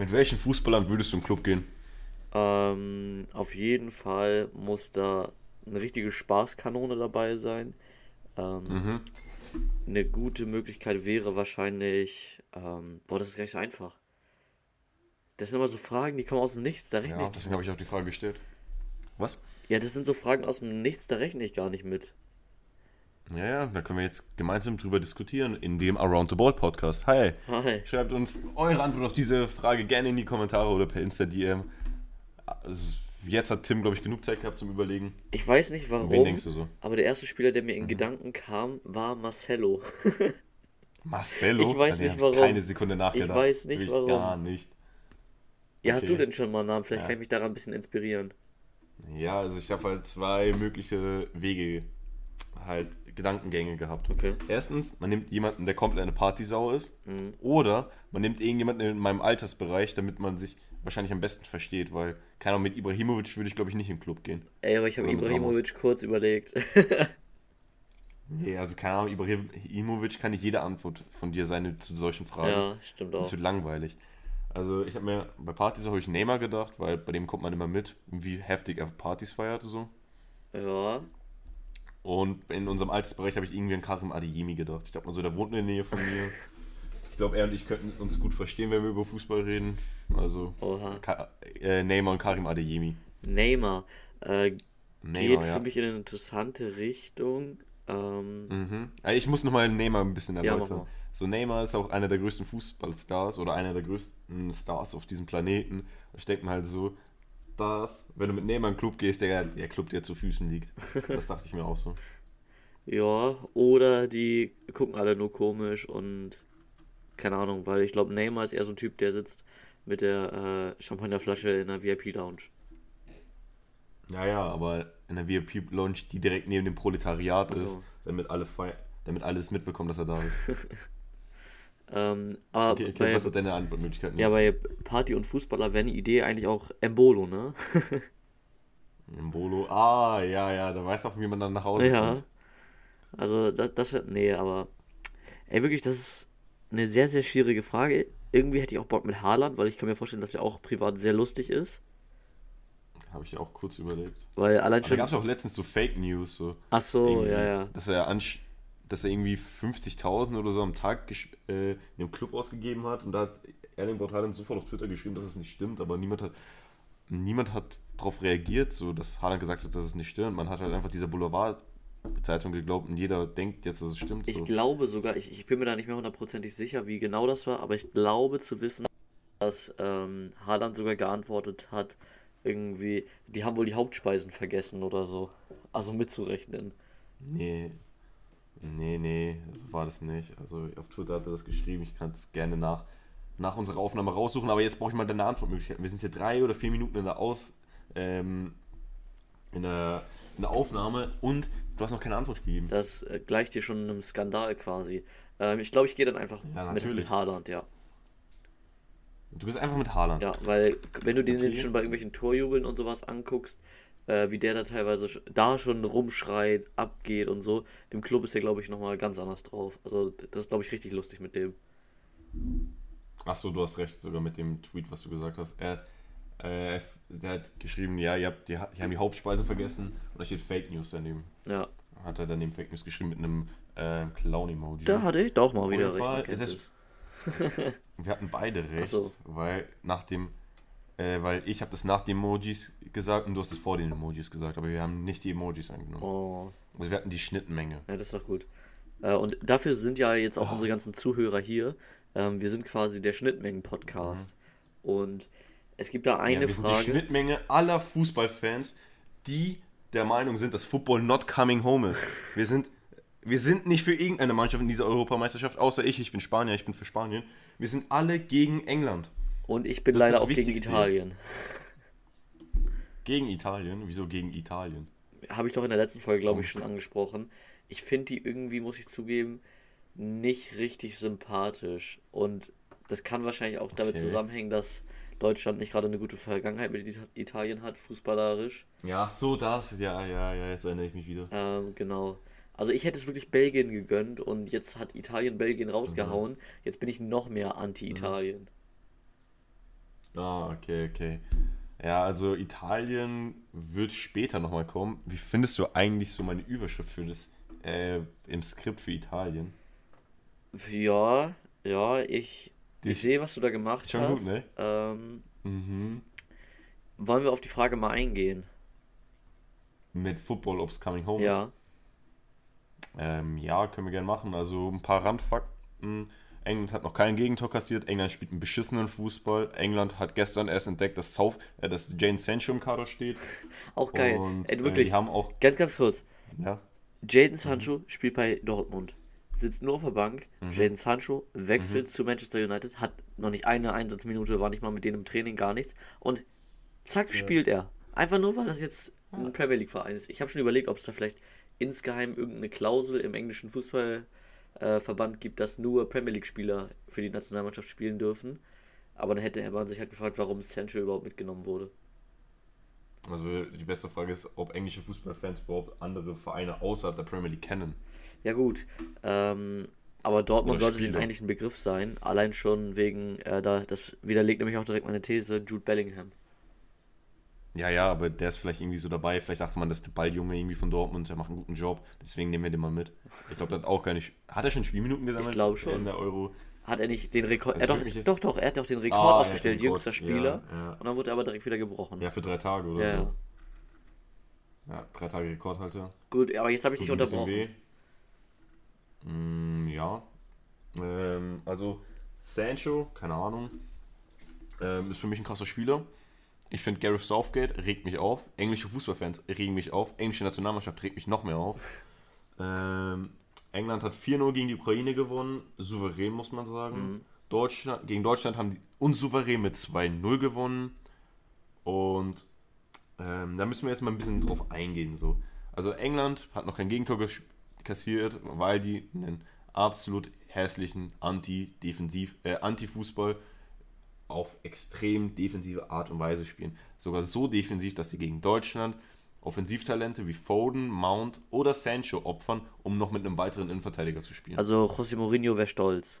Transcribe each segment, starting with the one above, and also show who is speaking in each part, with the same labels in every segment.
Speaker 1: Mit welchen Fußballern würdest du den Club gehen?
Speaker 2: Ähm, auf jeden Fall muss da eine richtige Spaßkanone dabei sein. Ähm,
Speaker 1: Mhm.
Speaker 2: eine gute Möglichkeit wäre wahrscheinlich, ähm, boah, das ist gar nicht so einfach. Das sind immer so Fragen, die kommen aus dem Nichts, da rechne
Speaker 1: Ja,
Speaker 2: ich.
Speaker 1: deswegen habe ich auch die Frage gestellt. Was?
Speaker 2: Ja, das sind so Fragen aus dem Nichts, da rechne ich gar nicht mit.
Speaker 1: Ja, ja, da können wir jetzt gemeinsam drüber diskutieren in dem Around the Ball Podcast. Hi,
Speaker 2: Hi.
Speaker 1: schreibt uns eure Antwort auf diese Frage gerne in die Kommentare oder per Insta-DM. Also, jetzt hat Tim, glaube ich, genug Zeit gehabt zum Überlegen.
Speaker 2: Ich weiß nicht
Speaker 1: Wen
Speaker 2: warum,
Speaker 1: denkst du so?
Speaker 2: aber der erste Spieler, der mir
Speaker 1: Mhm.
Speaker 2: in Gedanken kam, war Marcelo.
Speaker 1: Marcelo?
Speaker 2: Ich weiß
Speaker 1: den
Speaker 2: nicht
Speaker 1: ich
Speaker 2: warum.
Speaker 1: Keine Sekunde nachgedacht.
Speaker 2: weiß nicht
Speaker 1: Wirklich
Speaker 2: warum.
Speaker 1: Gar nicht.
Speaker 2: Ja, hast du denn schon mal einen Namen? Vielleicht
Speaker 1: Ja.
Speaker 2: kann ich mich daran ein bisschen inspirieren.
Speaker 1: Ja, also ich habe halt zwei mögliche Wege, halt Gedankengänge gehabt.
Speaker 2: Okay.
Speaker 1: Erstens, man nimmt jemanden, der komplett eine Partysau ist.
Speaker 2: Mhm.
Speaker 1: Oder man nimmt irgendjemanden in meinem Altersbereich, damit man sich wahrscheinlich am besten versteht, weil, keine Ahnung, mit Ibrahimovic würde ich, glaube ich, nicht den Club gehen.
Speaker 2: Ey, aber ich habe Ibrahimovic kurz überlegt.
Speaker 1: Nee, also keine Ahnung, Ibrahimovic kann nicht jede Antwort von dir sein zu solchen Fragen.
Speaker 2: ja, stimmt
Speaker 1: Das
Speaker 2: auch.
Speaker 1: wird langweilig. Also ich habe mir bei Partys habe ich Neymar gedacht, weil bei dem kommt man immer mit, wie heftig er Partys feierte so.
Speaker 2: Ja,
Speaker 1: Und in unserem Altersbereich habe ich irgendwie an Karim Adeyemi gedacht. Ich glaube mal so, der wohnt in der Nähe von mir. Ich glaube, er und ich könnten uns gut verstehen, wenn wir über Fußball reden. Also äh, Neymar und Karim Adeyemi.
Speaker 2: Neymar. Äh, geht
Speaker 1: Neymar,
Speaker 2: für
Speaker 1: ja.
Speaker 2: mich in eine interessante Richtung. Ähm,
Speaker 1: Mhm. Also ich muss nochmal Neymar ein bisschen
Speaker 2: Ja,
Speaker 1: erläutern.
Speaker 2: mal.
Speaker 1: so, Neymar ist auch einer der größten Fußballstars oder einer der größten Stars auf diesem Planeten. Ich denke mir halt so, dass, wenn du mit Neymar in den Club gehst, der, der Club dir zu Füßen liegt. Das dachte ich mir auch so.
Speaker 2: ja, oder die gucken alle nur komisch und keine Ahnung, weil ich glaube, Neymar ist eher so ein Typ, der sitzt mit der äh, Champagnerflasche in der VIP-Lounge.
Speaker 1: Ja, ja, aber in der VIP-Lounge, die direkt neben dem Proletariat
Speaker 2: so.
Speaker 1: ist, damit alle damit alles mitbekommen, dass er da ist.
Speaker 2: Ähm, aber
Speaker 1: Okay, okay,
Speaker 2: bei,
Speaker 1: was ist deine Antwortmöglichkeiten?
Speaker 2: ja, bei Party und Fußballer wäre eine Idee eigentlich auch Embolo, ne?
Speaker 1: Im Bolo. Ah, ja, ja, da weiß auch, wie man dann nach Hause
Speaker 2: Ja.
Speaker 1: kommt.
Speaker 2: Also das, das nee, aber ey, wirklich, das ist eine sehr, sehr schwierige Frage. Irgendwie hätte ich auch Bock mit Haaland, weil ich kann mir vorstellen, dass er auch privat sehr lustig ist.
Speaker 1: Habe ich auch kurz überlegt.
Speaker 2: Weil allein
Speaker 1: Aber da
Speaker 2: schon.
Speaker 1: gab es auch letztens so Fake News, so.
Speaker 2: Ach so, ja, ja.
Speaker 1: Dass er, ansch dass er irgendwie 50.000 oder so am Tag äh, in einem Club ausgegeben hat und da hat Erling Braut Haaland sofort auf Twitter geschrieben, dass es nicht stimmt, aber niemand hat niemand hat darauf reagiert, so dass Haaland gesagt hat, dass es nicht stimmt. Man hat halt einfach dieser Boulevard-Zeitung geglaubt und jeder denkt jetzt, dass es stimmt.
Speaker 2: Ich
Speaker 1: so.
Speaker 2: glaube sogar, ich, ich bin mir da nicht mehr hundertprozentig sicher, wie genau das war, aber ich glaube zu wissen, dass ähm, Haaland sogar geantwortet hat, irgendwie, die haben wohl die Hauptspeisen vergessen oder so. Also mitzurechnen.
Speaker 1: Nee. Nee, nee, so war das nicht. Also auf Twitter hat er das geschrieben. Ich kann es gerne nach, nach unserer Aufnahme raussuchen, aber jetzt brauche ich mal deine Antwortmöglichkeiten. Wir sind hier drei oder vier Minuten in der Aus ähm, in der, in der Aufnahme und du hast noch keine Antwort gegeben.
Speaker 2: Das äh, gleicht dir schon einem Skandal quasi. Ähm, ich glaube, ich gehe dann einfach
Speaker 1: Ja,
Speaker 2: mit, mit Haaland, ja.
Speaker 1: Du bist einfach mit Haaland.
Speaker 2: Ja, weil wenn du den
Speaker 1: Okay.
Speaker 2: jetzt schon bei irgendwelchen Torjubeln und sowas anguckst, äh, wie der da teilweise da schon rumschreit, abgeht und so, im Club ist der, glaube ich, nochmal ganz anders drauf. Also das ist, glaube ich, richtig lustig mit dem.
Speaker 1: Achso, du hast recht, sogar mit dem Tweet, was du gesagt hast. Er, äh, der hat geschrieben, ja, ihr habt die, die haben die Hauptspeise vergessen und da steht Fake News daneben.
Speaker 2: Ja,
Speaker 1: Hat er daneben Fake News geschrieben mit einem äh, Clown-Emoji.
Speaker 2: da hatte ich doch mal wieder recht.
Speaker 1: wir hatten beide recht,
Speaker 2: so.
Speaker 1: weil nach dem, äh, weil ich habe das nach den Emojis gesagt und du hast es vor den Emojis gesagt, aber wir haben nicht die Emojis angenommen.
Speaker 2: Oh,
Speaker 1: Also wir hatten die Schnittmenge.
Speaker 2: ja, das ist doch gut. Äh, und dafür sind ja jetzt auch
Speaker 1: Oh.
Speaker 2: unsere ganzen Zuhörer hier. Ähm, wir sind quasi der Schnittmengen-Podcast. Und es gibt da
Speaker 1: Mhm. Ja,
Speaker 2: eine
Speaker 1: wir sind die
Speaker 2: Frage.
Speaker 1: Schnittmenge aller Fußballfans, die der Meinung sind, dass Football not coming home ist. Wir sind, wir sind nicht für irgendeine Mannschaft in dieser Europameisterschaft, außer ich, ich bin Spanier, ich bin für Spanien. Wir sind alle gegen England.
Speaker 2: Und ich bin
Speaker 1: Das
Speaker 2: leider auch gegen Italien.
Speaker 1: Gegen Italien? Wieso gegen Italien?
Speaker 2: Habe ich doch in der letzten Folge, glaube ich, schon angesprochen. Ich finde die irgendwie, muss ich zugeben, nicht richtig sympathisch. Und das kann wahrscheinlich auch damit
Speaker 1: Okay.
Speaker 2: zusammenhängen, dass Deutschland nicht gerade eine gute Vergangenheit mit Ita- Italien hat, fußballerisch.
Speaker 1: Ja, so das, ja, ja, ja, jetzt erinnere ich mich wieder.
Speaker 2: Ähm, genau. Also ich hätte es wirklich Belgien gegönnt und jetzt hat Italien Belgien rausgehauen. Jetzt bin ich noch mehr anti-Italien.
Speaker 1: Ah, okay, okay. Ja, also Italien wird später nochmal kommen. Wie findest du eigentlich so meine Überschrift für das äh, im Skript für Italien?
Speaker 2: Ja, ja, ich,
Speaker 1: Die
Speaker 2: ich sehe, was du da gemacht
Speaker 1: schon gut,
Speaker 2: hast.
Speaker 1: ne?
Speaker 2: Ähm,
Speaker 1: Mhm.
Speaker 2: wollen wir auf die Frage mal eingehen?
Speaker 1: Mit Football, ob es Coming Home ist.
Speaker 2: Ja.
Speaker 1: Ähm, ja, können wir gerne machen. Also ein paar Randfakten. England hat noch kein Gegentor kassiert. England spielt einen beschissenen Fußball. England hat gestern erst entdeckt, dass, South, äh, dass Jane Sancho im Kader steht.
Speaker 2: Auch geil.
Speaker 1: Und
Speaker 2: Ey,
Speaker 1: äh,
Speaker 2: wirklich,
Speaker 1: die haben auch.
Speaker 2: ganz, ganz kurz.
Speaker 1: Ja,
Speaker 2: Jaden Sancho spielt bei Dortmund. Sitzt nur auf der Bank.
Speaker 1: Mhm.
Speaker 2: Jaden Sancho wechselt zu Manchester United. Hat noch nicht eine Einsatzminute, war nicht mal mit denen im Training, gar nichts. Und zack, spielt er. Einfach nur, weil das jetzt ein Premier League-Verein ist. Ich habe schon überlegt, ob es da vielleicht insgeheim irgendeine Klausel im englischen Fußballverband gibt, dass nur Premier League-Spieler für die Nationalmannschaft spielen dürfen. Aber dann hätte man sich halt gefragt, warum Sancho überhaupt mitgenommen wurde.
Speaker 1: also die beste Frage ist, ob englische Fußballfans überhaupt andere Vereine außerhalb der Premier League kennen.
Speaker 2: Ja gut, ähm, aber Dortmund
Speaker 1: Oder
Speaker 2: sollte den
Speaker 1: Spieler.
Speaker 2: eigentlich ein Begriff sein, allein schon wegen, äh, da, das widerlegt nämlich auch direkt meine These, Jude Bellingham.
Speaker 1: Ja, ja, aber der ist vielleicht irgendwie so dabei. Vielleicht dachte man, das ist der Balljunge irgendwie von Dortmund, der macht einen guten Job. Deswegen nehmen wir den mal mit. Ich glaube, der hat auch keine. Sch- Hat er schon Spielminuten gesammelt?
Speaker 2: glaube schon.
Speaker 1: In der Euro.
Speaker 2: Hat er nicht den Rekord,
Speaker 1: Das
Speaker 2: er doch, doch, doch, er hat doch den Rekord
Speaker 1: Ah, er hat
Speaker 2: aufgestellt,
Speaker 1: den Rekord.
Speaker 2: jüngster Spieler,
Speaker 1: Ja, ja.
Speaker 2: und dann wurde er aber direkt wieder gebrochen.
Speaker 1: ja, für drei Tage oder
Speaker 2: Ja,
Speaker 1: so.
Speaker 2: ja.
Speaker 1: Drei Tage Rekordhalter.
Speaker 2: Gut, aber jetzt habe ich
Speaker 1: Tut
Speaker 2: dich unterbrochen.
Speaker 1: weh. Mm, ja. Ähm, also, Sancho, keine Ahnung, ähm, ist für mich ein krasser Spieler. Ich finde, Gareth Southgate regt mich auf. Englische Fußballfans regen mich auf. Englische Nationalmannschaft regt mich noch mehr auf. Ähm, England hat 4-0 gegen die Ukraine gewonnen. Souverän, muss man sagen. Deutschland, gegen Deutschland haben die unsouverän mit 2-0 gewonnen. Und ähm, da müssen wir jetzt mal ein bisschen drauf eingehen. So. Also England hat noch kein Gegentor kassiert, weil die einen absolut hässlichen Anti-Defensiv, äh, Anti-Fußball auf extrem defensive Art und Weise spielen. Sogar so defensiv, dass sie gegen Deutschland Offensivtalente wie Foden, Mount oder Sancho opfern, um noch mit einem weiteren Innenverteidiger zu spielen.
Speaker 2: Also José Mourinho wäre stolz.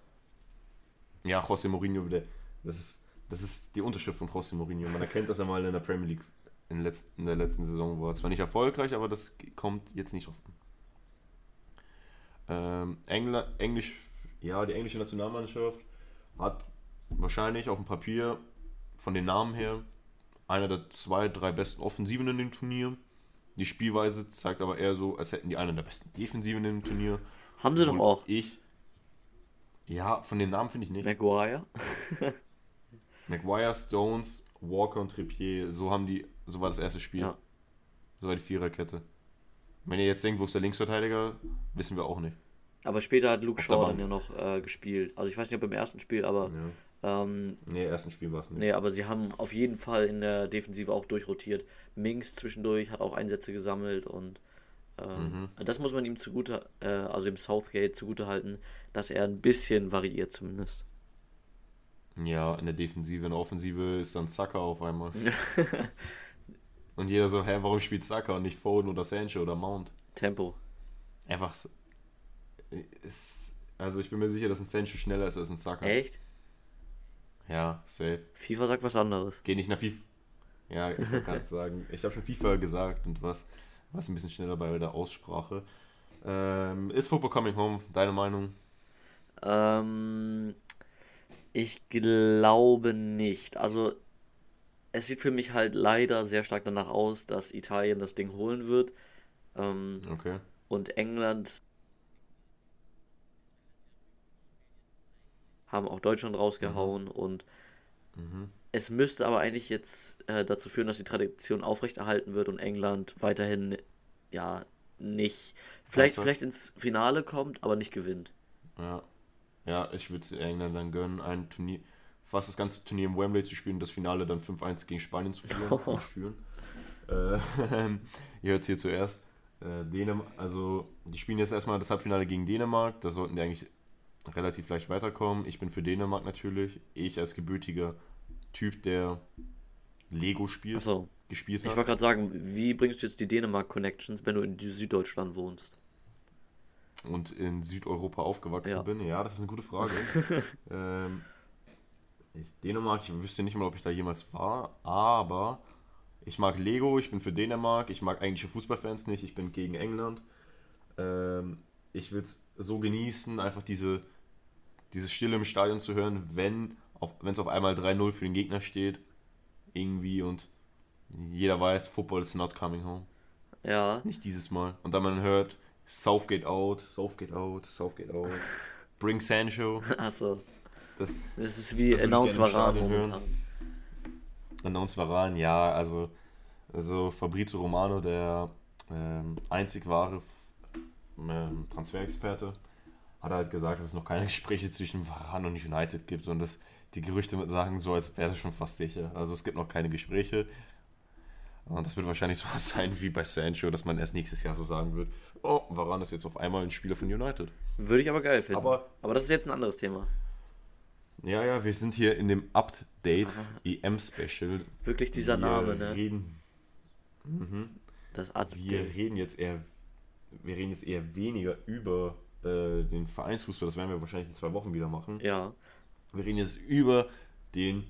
Speaker 1: Ja, José Mourinho, das, ist, das ist die Unterschrift von José Mourinho. Man erkennt, dass er mal in der Premier League in, letz, in der letzten Saison war. Zwar nicht erfolgreich, aber das kommt jetzt nicht drauf an. Ähm, Engla, Englisch, ja, die englische Nationalmannschaft hat wahrscheinlich auf dem Papier von den Namen her einer der zwei, drei besten Offensiven in dem Turnier. Die Spielweise zeigt aber eher so, als hätten die eine der besten Defensiven in dem Turnier.
Speaker 2: Haben sie doch auch.
Speaker 1: Ich. Ja, von den Namen finde ich nicht.
Speaker 2: Maguire.
Speaker 1: Maguire, Stones, Walker und Trippier, so haben die, so war das erste Spiel.
Speaker 2: Ja.
Speaker 1: So war die Viererkette. Wenn ihr jetzt denkt, wo ist der Linksverteidiger, wissen wir auch nicht.
Speaker 2: Aber später hat Luke Shaw dann ja noch äh, gespielt. Also ich weiß nicht, ob im ersten Spiel, aber
Speaker 1: Ja.
Speaker 2: Ähm,
Speaker 1: Nee, ersten Spiel war es nicht.
Speaker 2: Nee, aber sie haben auf jeden Fall in der Defensive auch durchrotiert. Minks zwischendurch hat auch Einsätze gesammelt und ähm, das muss man ihm zugute, äh, also dem Southgate zugute halten, dass er ein bisschen variiert zumindest.
Speaker 1: Ja, in der Defensive, in der Offensive ist dann Saka auf einmal. und jeder so, hä, warum spielt Saka und nicht Foden oder Sancho oder Mount?
Speaker 2: Tempo.
Speaker 1: Einfach so. Ist, also ich bin mir sicher, dass ein Sancho schneller ist als ein Saka.
Speaker 2: Echt?
Speaker 1: Ja, safe.
Speaker 2: FIFA sagt was anderes.
Speaker 1: Geh nicht nach FIFA. Ja, ich wollte gerade sagen. Ich habe schon FIFA gesagt und was, was ein bisschen schneller bei der Aussprache. Ähm, ist Football Coming Home? Deine Meinung?
Speaker 2: Ähm, ich glaube nicht. Also es sieht für mich halt leider sehr stark danach aus, dass Italien das Ding holen wird. Ähm,
Speaker 1: Okay.
Speaker 2: und England haben auch Deutschland rausgehauen und
Speaker 1: Mhm.
Speaker 2: es müsste aber eigentlich jetzt äh, dazu führen, dass die Tradition aufrechterhalten wird und England weiterhin ja nicht vielleicht vielleicht ins Finale kommt, aber nicht gewinnt.
Speaker 1: Ja. Ja, ich würde es England dann gönnen, ein Turnier, fast das ganze Turnier im Wembley zu spielen und das Finale dann 5-1 gegen Spanien zu führen. Äh, ihr hört es hier zuerst. Äh, Dänem also, die spielen jetzt erstmal das Halbfinale gegen Dänemark. Da sollten die eigentlich relativ leicht weiterkommen. Ich bin für Dänemark natürlich. Ich als gebürtiger Typ, der Lego spielt,
Speaker 2: Achso,
Speaker 1: gespielt
Speaker 2: ich
Speaker 1: hat.
Speaker 2: wollte gerade sagen, wie bringst du jetzt die Dänemark-Connections, wenn du in Süddeutschland wohnst?
Speaker 1: und in Südeuropa aufgewachsen
Speaker 2: Ja.
Speaker 1: bin? Ja, das ist eine gute Frage. ähm, Ich, Dänemark, ich wüsste nicht mal, ob ich da jemals war, aber ich mag Lego, ich bin für Dänemark, ich mag englische Fußballfans nicht, ich bin gegen England. Ähm, ich würde es so genießen, einfach diese, diese Stille im Stadion zu hören, wenn es auf einmal 3-0 für den Gegner steht, irgendwie und jeder weiß, Football is not coming home.
Speaker 2: Ja.
Speaker 1: Nicht dieses Mal. Und dann man hört, Southgate out, Southgate out, Southgate out, Bring Sancho.
Speaker 2: Achso.
Speaker 1: Das,
Speaker 2: Das ist wie
Speaker 1: Das
Speaker 2: Announce Varan.
Speaker 1: Announce Varan, ja, also, also Fabrizio Romano, der ähm, einzig wahre ähm, Transferexperte, hat halt gesagt, dass es noch keine Gespräche zwischen Varan und United gibt und dass die Gerüchte sagen so, als wäre das schon fast sicher. Also es gibt noch keine Gespräche. Und das wird wahrscheinlich so was sein wie bei Sancho, dass man erst nächstes Jahr so sagen wird, oh, Varan ist jetzt auf einmal ein Spieler von United.
Speaker 2: Würde ich aber geil finden.
Speaker 1: Aber-
Speaker 2: aber das ist jetzt ein anderes Thema.
Speaker 1: Ja, ja, wir sind hier in dem Update EM-Special.
Speaker 2: Wirklich dieser
Speaker 1: wir
Speaker 2: Name, ne?
Speaker 1: Reden, mhm.
Speaker 2: Das Ad
Speaker 1: Wir reden jetzt eher, wir reden jetzt eher weniger über äh, den Vereinsfußball, das werden wir wahrscheinlich in zwei Wochen wieder machen.
Speaker 2: Ja.
Speaker 1: Wir reden jetzt über den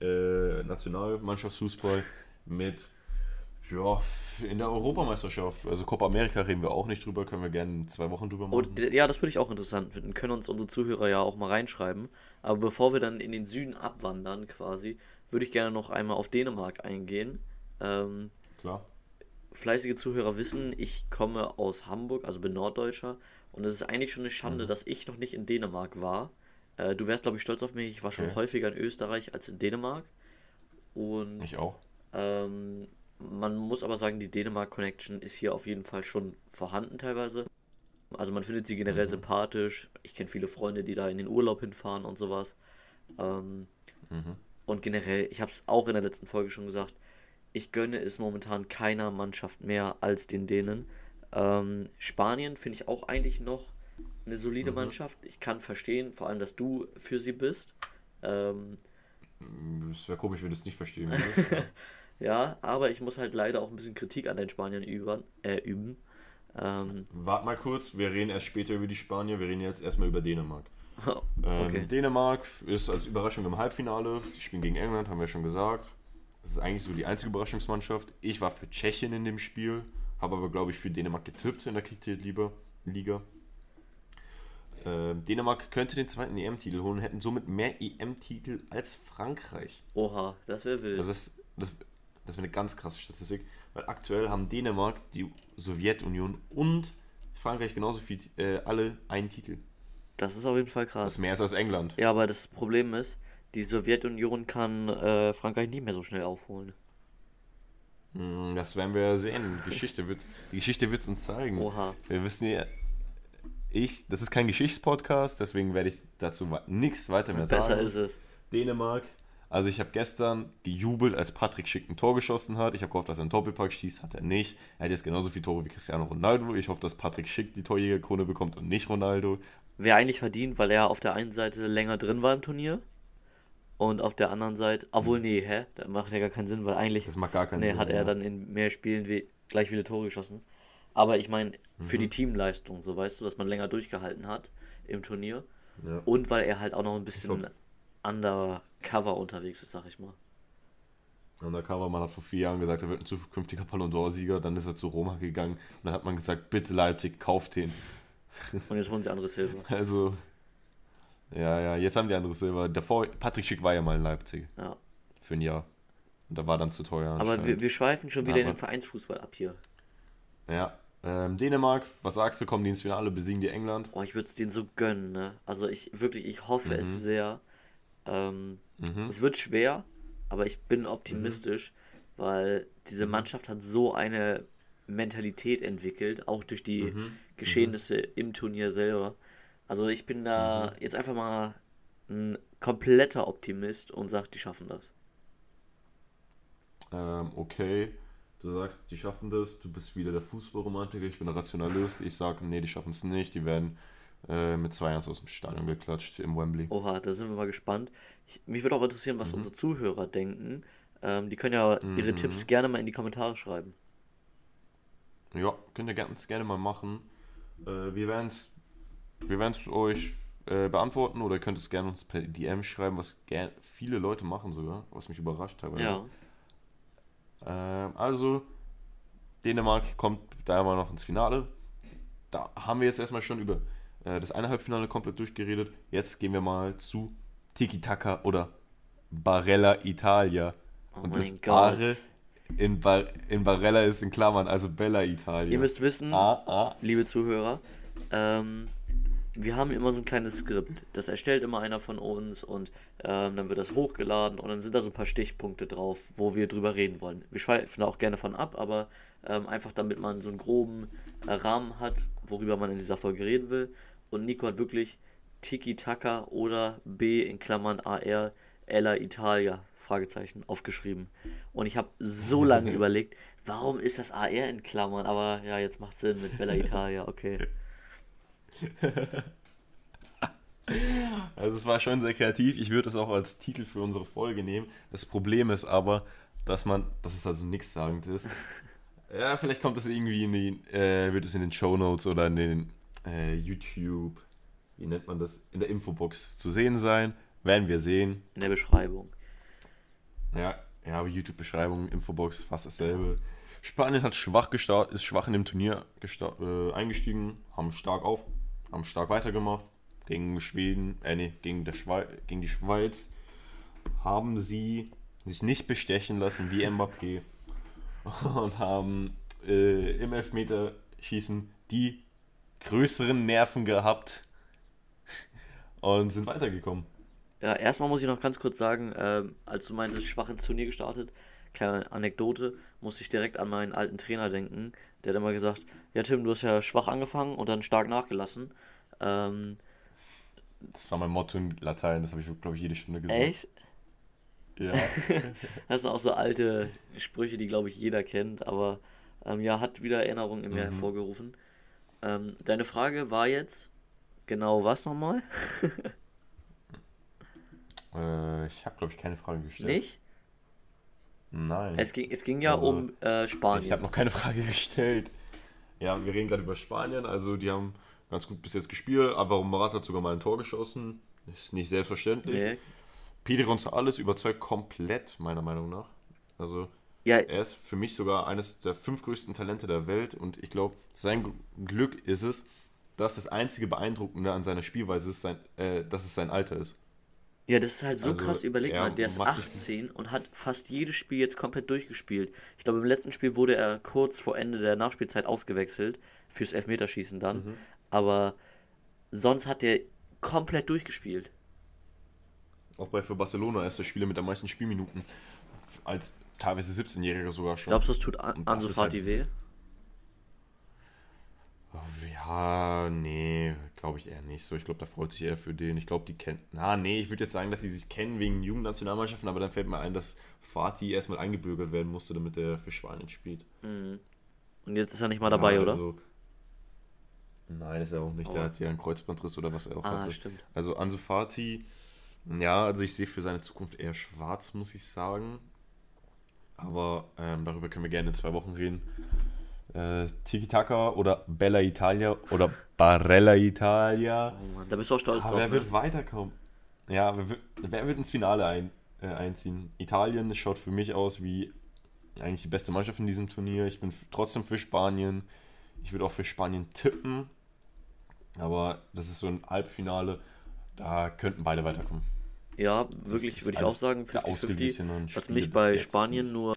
Speaker 1: äh, Nationalmannschaftsfußball mit, ja, in der Europameisterschaft. Also Copa America reden wir auch nicht drüber, können wir gerne in zwei Wochen drüber machen.
Speaker 2: D- ja, das würde ich auch interessant finden. Können uns unsere Zuhörer ja auch mal reinschreiben. Aber bevor wir dann in den Süden abwandern, quasi, würde ich gerne noch einmal auf Dänemark eingehen. Ähm,
Speaker 1: Klar.
Speaker 2: Fleißige Zuhörer wissen, ich komme aus Hamburg, also bin Norddeutscher. Und es ist eigentlich schon eine Schande,
Speaker 1: Mhm.
Speaker 2: dass ich noch nicht in Dänemark war. Äh, du wärst, glaube ich, stolz auf mich. Ich war schon
Speaker 1: Okay.
Speaker 2: häufiger in Österreich als in Dänemark. Und
Speaker 1: Ich auch.
Speaker 2: ähm, man muss aber sagen, die Dänemark-Connection ist hier auf jeden Fall schon vorhanden teilweise. Also man findet sie generell
Speaker 1: Mhm.
Speaker 2: sympathisch. Ich kenne viele Freunde, die da in den Urlaub hinfahren und sowas. Ähm,
Speaker 1: Mhm.
Speaker 2: und generell, ich habe es auch in der letzten Folge schon gesagt, ich gönne es momentan keiner Mannschaft mehr als den Dänen. Ähm, Spanien finde ich auch eigentlich noch eine solide
Speaker 1: Mhm.
Speaker 2: Mannschaft. Ich kann verstehen, vor allem, dass du für sie bist. Ähm,
Speaker 1: Es wäre komisch, wenn du es nicht verstehen würdest.
Speaker 2: Ja, aber ich muss halt leider auch ein bisschen Kritik an den Spaniern üben. Äh, üben. Ähm,
Speaker 1: Warte mal kurz, wir reden erst später über die Spanier, wir reden jetzt erstmal über Dänemark. Ähm,
Speaker 2: okay.
Speaker 1: Dänemark ist als Überraschung im Halbfinale. Die spielen gegen England, haben wir schon gesagt. Das ist eigentlich so die einzige Überraschungsmannschaft. Ich war für Tschechien in dem Spiel, habe aber, glaube ich, für Dänemark getippt in der Kriterienliga. Liga. Ähm, Dänemark könnte den zweiten EM-Titel holen, hätten somit mehr EM-Titel als Frankreich.
Speaker 2: Oha, das wäre wild.
Speaker 1: Also das, das, das wäre eine ganz krasse Statistik, weil aktuell haben Dänemark, die Sowjetunion und Frankreich genauso viel, äh, alle einen Titel.
Speaker 2: Das ist auf jeden Fall
Speaker 1: Das
Speaker 2: krass.
Speaker 1: ist mehr ist als England.
Speaker 2: Ja, aber das Problem ist, die Sowjetunion kann äh, Frankreich nicht mehr so schnell aufholen.
Speaker 1: Hm, Das werden wir sehen. Die Geschichte wird, die Geschichte wird uns zeigen.
Speaker 2: Oha.
Speaker 1: Wir wissen ja, ich, das ist kein Geschichtspodcast, deswegen werde ich dazu nichts weiter mehr
Speaker 2: Besser
Speaker 1: sagen.
Speaker 2: ist es.
Speaker 1: Dänemark. Also ich habe gestern gejubelt, als Patrick Schick ein Tor geschossen hat. Ich habe gehofft, dass er einen Doppelpack schießt, hat er nicht. Er hat jetzt genauso viele Tore wie Cristiano Ronaldo. Ich hoffe, dass Patrick Schick die Torjägerkrone bekommt und nicht Ronaldo.
Speaker 2: Wäre eigentlich verdient, weil er auf der einen Seite länger drin war im Turnier. Und auf der anderen Seite, obwohl, nee, hä? Das macht ja gar keinen Sinn, weil eigentlich
Speaker 1: Das macht gar keinen
Speaker 2: nee,
Speaker 1: Sinn.
Speaker 2: hat er
Speaker 1: ja.
Speaker 2: dann in mehr Spielen wie, gleich viele Tore geschossen. Aber ich meine, für
Speaker 1: Mhm.
Speaker 2: die Teamleistung, so weißt du, dass man länger durchgehalten hat im Turnier.
Speaker 1: Ja.
Speaker 2: Und weil er halt auch noch ein bisschen undercover unterwegs ist, sag ich mal.
Speaker 1: Und der Covermann hat vor vier Jahren gesagt, er wird ein zukünftiger Ballon d'Or-Sieger. Dann ist er zu Roma gegangen und dann hat man gesagt, bitte Leipzig, kauft den.
Speaker 2: Und jetzt holen sie andere Silber.
Speaker 1: Also, ja, ja, jetzt haben die andere Silber. Davor, Patrick Schick war ja mal in Leipzig
Speaker 2: Ja.
Speaker 1: für ein Jahr. Und da war dann zu teuer.
Speaker 2: Aber wir, wir schweifen schon wieder in
Speaker 1: Aber-
Speaker 2: den Vereinsfußball ab hier.
Speaker 1: Ja. Ähm, Dänemark, was sagst du? Kommen die ins Finale, besiegen die England?
Speaker 2: Oh, ich würde es denen so gönnen, ne? Also ich wirklich, ich hoffe
Speaker 1: Mhm.
Speaker 2: es sehr. Ähm,
Speaker 1: Mhm.
Speaker 2: Es wird schwer, aber ich bin optimistisch, weil diese
Speaker 1: Mhm.
Speaker 2: Mannschaft hat so eine Mentalität entwickelt, auch durch die
Speaker 1: Mhm.
Speaker 2: Geschehnisse im Turnier selber. Also ich bin da
Speaker 1: Mhm.
Speaker 2: jetzt einfach mal ein kompletter Optimist und sage, die schaffen das.
Speaker 1: Ähm, okay. Du sagst, die schaffen das. Du bist wieder der Fußballromantiker. Ich bin der Rationalist. Ich sage, nee, die schaffen es nicht. Die werden äh, mit 2-1 aus dem Stadion geklatscht im Wembley.
Speaker 2: Oha, da sind wir mal gespannt. Ich, mich würde auch interessieren, was
Speaker 1: Mhm.
Speaker 2: unsere Zuhörer denken. Ähm, die können ja ihre
Speaker 1: Mhm.
Speaker 2: Tipps gerne mal in die Kommentare schreiben.
Speaker 1: Ja, könnt ihr ganz gerne mal machen. Äh, wir werden es wir werden's euch äh, beantworten oder ihr könnt es gerne uns per DM schreiben, was viele Leute machen sogar, was mich überrascht teilweise.
Speaker 2: Ja.
Speaker 1: Ähm, also, Dänemark kommt da immer noch ins Finale. Da haben wir jetzt erstmal schon über äh, das eine Halbfinale komplett durchgeredet. Jetzt gehen wir mal zu Tiki Taka oder Barella Italia.
Speaker 2: Oh
Speaker 1: Und
Speaker 2: mein
Speaker 1: das
Speaker 2: Gott.
Speaker 1: Are in, Bar in Barella ist in Klammern, also Bella Italia.
Speaker 2: Ihr müsst wissen,
Speaker 1: ah, ah.
Speaker 2: liebe Zuhörer, ähm, wir haben immer so ein kleines Skript. Das erstellt immer einer von uns und ähm, dann wird das hochgeladen und dann sind da so ein paar Stichpunkte drauf, wo wir drüber reden wollen. Wir schweifen da auch gerne von ab, aber ähm, einfach damit man so einen groben äh, Rahmen hat, worüber man in dieser Folge reden will. Und Nico hat wirklich Tiki-Taka oder B in Klammern AR Ella Italia Fragezeichen aufgeschrieben. Und ich habe so lange überlegt, warum ist das AR in Klammern? Aber ja, jetzt macht Sinn mit Bella Italia, okay.
Speaker 1: Also es war schon sehr kreativ. Ich würde es auch als Titel für unsere Folge nehmen. Das Problem ist aber, dass man, dass es also nichts sagend ist. Ja, vielleicht kommt das irgendwie in den, äh, wird es in den Show Notes oder in den äh, YouTube, wie nennt man das, in der Infobox zu sehen sein. Werden wir sehen.
Speaker 2: In der Beschreibung.
Speaker 1: Ja, ja, YouTube-Beschreibung, Infobox, fast dasselbe. Spanien hat schwach gestartet, ist schwach in dem Turnier äh, eingestiegen, haben stark auf, haben stark weitergemacht. Gegen Schweden, äh nee, gegen, der Schwei gegen die Schweiz haben sie sich nicht bestechen lassen wie Mbappé und haben äh, im Elfmeterschießen die größeren Nerven gehabt und sind weitergekommen.
Speaker 2: Ja, erstmal muss ich noch ganz kurz sagen, ähm, als du meintest, schwach ins Turnier gestartet, kleine Anekdote, musste ich direkt an meinen alten Trainer denken. Der hat immer gesagt, ja Tim, du hast ja schwach angefangen und dann stark nachgelassen. Ähm,
Speaker 1: Das war mein Motto in Latein, das habe ich, glaube ich, jede Stunde gesagt.
Speaker 2: echt?
Speaker 1: Ja.
Speaker 2: Das sind auch so alte Sprüche, die, glaube ich, jeder kennt, aber ähm, ja, hat wieder Erinnerungen in mir
Speaker 1: Mhm.
Speaker 2: hervorgerufen. Ähm, deine Frage war jetzt genau was nochmal?
Speaker 1: Äh, ich habe, glaube ich, keine Frage gestellt.
Speaker 2: Nicht?
Speaker 1: Nein.
Speaker 2: Es ging, es ging ja
Speaker 1: Also,
Speaker 2: um äh,
Speaker 1: ich
Speaker 2: Spanien.
Speaker 1: habe noch keine Frage gestellt. Ja, wir reden gerade über Spanien. Also, die haben ganz gut bis jetzt gespielt. Aber Morata hat sogar mal ein Tor geschossen. Ist nicht selbstverständlich.
Speaker 2: Nee.
Speaker 1: Pedro González überzeugt komplett, meiner Meinung nach. Also,
Speaker 2: Ja,
Speaker 1: er ist für mich sogar eines der fünf größten Talente der Welt. Und ich glaube, sein Glück ist es, dass das einzige Beeindruckende an seiner Spielweise ist, sein, äh, dass es sein Alter ist.
Speaker 2: Ja, das ist halt so
Speaker 1: Also,
Speaker 2: krass. Überleg
Speaker 1: er
Speaker 2: mal, der ist
Speaker 1: macht nicht-
Speaker 2: 18 und hat fast jedes Spiel jetzt komplett durchgespielt. Ich glaube, im letzten Spiel wurde er kurz vor Ende der Nachspielzeit ausgewechselt, fürs Elfmeterschießen dann.
Speaker 1: Mhm.
Speaker 2: Aber sonst hat er komplett durchgespielt.
Speaker 1: Auch bei für Barcelona ist der Spieler mit den meisten Spielminuten. Als teilweise 17-Jähriger sogar schon.
Speaker 2: Glaubst du, das tut An Ansu Fati
Speaker 1: halt-
Speaker 2: weh?
Speaker 1: Ja, nee, glaube ich eher nicht so. Ich glaube, da freut sich eher für den. Ich glaube, die kennen. Na, nee, ich würde jetzt sagen, dass sie sich kennen wegen Jugendnationalmannschaften, aber dann fällt mir ein, dass Fatih erstmal eingebürgert werden musste, damit er für Spanien spielt.
Speaker 2: Mhm. Und jetzt ist er nicht mal dabei,
Speaker 1: ja,
Speaker 2: oder?
Speaker 1: Also, nein, ist er auch nicht.
Speaker 2: Oh.
Speaker 1: Der hat ja einen Kreuzbandriss oder was er auch
Speaker 2: ah,
Speaker 1: hatte.
Speaker 2: stimmt.
Speaker 1: Also Ansu Fati, ja, also ich sehe für seine Zukunft eher schwarz, muss ich sagen. Aber ähm, darüber können wir gerne in zwei Wochen reden. Äh, Tiki Taka oder Bella Italia oder Barella Italia.
Speaker 2: Oh Mann, da bist du auch stolz
Speaker 1: Ah,
Speaker 2: drauf.
Speaker 1: wer
Speaker 2: ne?
Speaker 1: wird weiterkommen? Ja, wer wird, wer wird ins Finale ein, äh, einziehen? Italien schaut für mich aus wie eigentlich die beste Mannschaft in diesem Turnier. Ich bin trotzdem für Spanien. Ich würde auch für Spanien tippen. Aber das ist so ein Halbfinale. Da könnten beide weiterkommen.
Speaker 2: Ja, wirklich, würde ich auch sagen,
Speaker 1: der
Speaker 2: 50-50.
Speaker 1: ausgeglichenen
Speaker 2: Was
Speaker 1: Spiele
Speaker 2: mich bei Spanien nur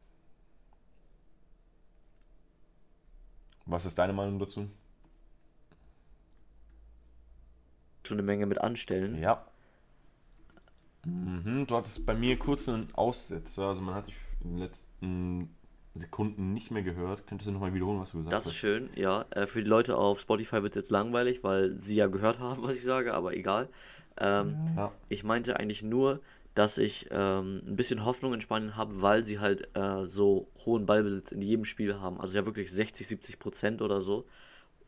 Speaker 1: Was ist deine Meinung dazu?
Speaker 2: schon eine Menge mit anstellen.
Speaker 1: Ja. Mhm, du hattest bei mir kurz einen Aussetzer. Also man hat dich in den letzten Sekunden nicht mehr gehört. Könntest du nochmal wiederholen, was du gesagt
Speaker 2: Das ist
Speaker 1: hast?
Speaker 2: schön, ja. Äh, für die Leute auf Spotify wird es jetzt langweilig, weil sie ja gehört haben, was ich sage, aber egal. Ähm,
Speaker 1: Ja.
Speaker 2: ich meinte eigentlich nur, dass ich ähm, ein bisschen Hoffnung in Spanien habe, weil sie halt äh, so hohen Ballbesitz in jedem Spiel haben. Also ja wirklich 60, 70 Prozent oder so.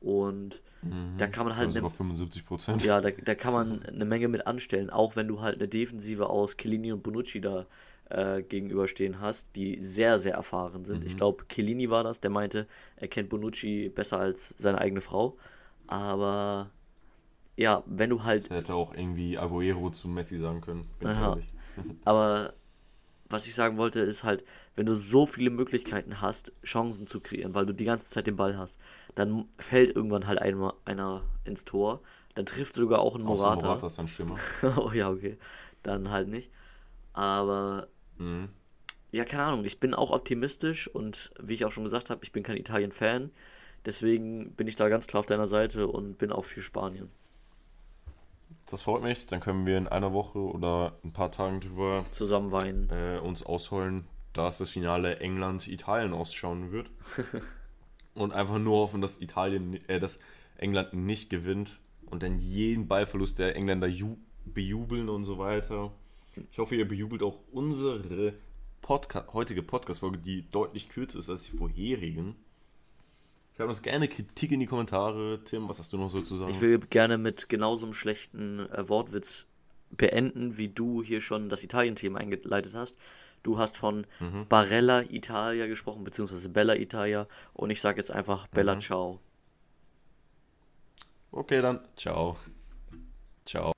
Speaker 2: Und
Speaker 1: Mhm.
Speaker 2: da kann man halt ne,
Speaker 1: 75 Prozent.
Speaker 2: ja, da, da kann man eine Menge mit anstellen, auch wenn du halt eine Defensive aus Chiellini und Bonucci da äh, gegenüberstehen hast, die sehr, sehr erfahren sind. Ich
Speaker 1: Mhm.
Speaker 2: glaube, Chiellini war das, der meinte, er kennt Bonucci besser als seine eigene Frau. Aber ja, wenn du halt
Speaker 1: Das hätte auch irgendwie Aguero zu Messi sagen können. Bin ich ehrlich.
Speaker 2: Aber was ich sagen wollte, ist halt, wenn du so viele Möglichkeiten hast, Chancen zu kreieren, weil du die ganze Zeit den Ball hast, dann fällt irgendwann halt einmal einer ins Tor. Dann trifft sogar auch ein
Speaker 1: Außer
Speaker 2: Morata.
Speaker 1: Morata ist dann Schimmer.
Speaker 2: oh ja, okay. Dann halt nicht. Aber
Speaker 1: Mhm.
Speaker 2: ja, keine Ahnung, ich bin auch optimistisch und wie ich auch schon gesagt habe, ich bin kein Italien-Fan. Deswegen bin ich da ganz klar auf deiner Seite und bin auch für Spanien.
Speaker 1: Das freut mich. Dann können wir in einer Woche oder ein paar Tagen drüber
Speaker 2: Zusammen weinen.
Speaker 1: äh, uns ausholen, dass das Finale England-Italien ausschauen wird. und einfach nur hoffen, dass Italien, äh, dass England nicht gewinnt und dann jeden Ballverlust der Engländer ju bejubeln und so weiter. Ich hoffe, ihr bejubelt auch unsere Podca heutige Podcast-Folge, die deutlich kürzer ist als die vorherigen. Schreibt uns gerne Kritik in die Kommentare. Tim, was hast du noch so zu sagen?
Speaker 2: Ich will gerne mit genauso einem schlechten äh, Wortwitz beenden, wie du hier schon das Italien-Thema eingeleitet hast. Du hast von
Speaker 1: Mhm.
Speaker 2: Barella Italia gesprochen, beziehungsweise Bella Italia. Und ich sage jetzt einfach Bella
Speaker 1: Mhm.
Speaker 2: Ciao.
Speaker 1: Okay, dann. Ciao. Ciao.